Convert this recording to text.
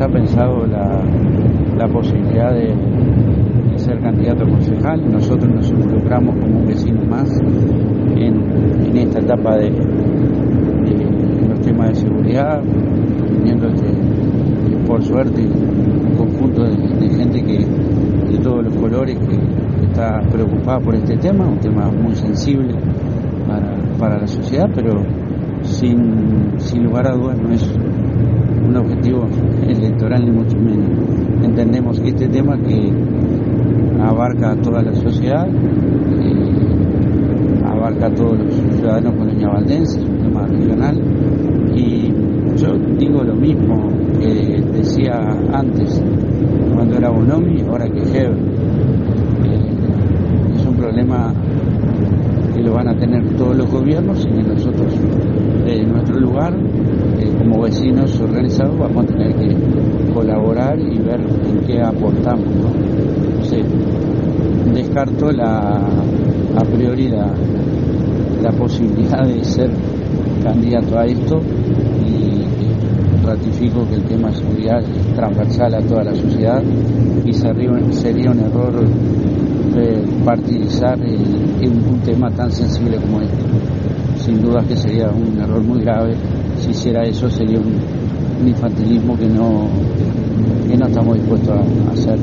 está pensado la, posibilidad de, ser candidato a concejal. Nosotros nos involucramos como un vecino más en, esta etapa de, los temas de seguridad, viendo que, por suerte un conjunto de, de gente que de todos los colores que está preocupada por este tema, un tema muy sensible para, para la sociedad, pero sin, sin lugar a dudas no es un objetivo electoral ni mucho menos. Entendemos que este tema que abarca a toda la sociedad, eh, abarca a todos los ciudadanos Valdense, es un tema regional y yo digo lo mismo que decía antes cuando era Bonomi, ahora que Heber. Eh, es un problema que lo van a tener todos los gobiernos y nosotros de nuestro lugar como vecinos organizados vamos a tener que colaborar y ver en qué aportamos. Entonces, descarto la, a priori la, la posibilidad de ser candidato a esto y ratifico que el tema de seguridad es transversal a toda la sociedad y sería un error eh, partidizar en un tema tan sensible como este. Sin duda que sería un error muy grave. Si hiciera eso sería un, un infantilismo que no, que no estamos dispuestos a hacer.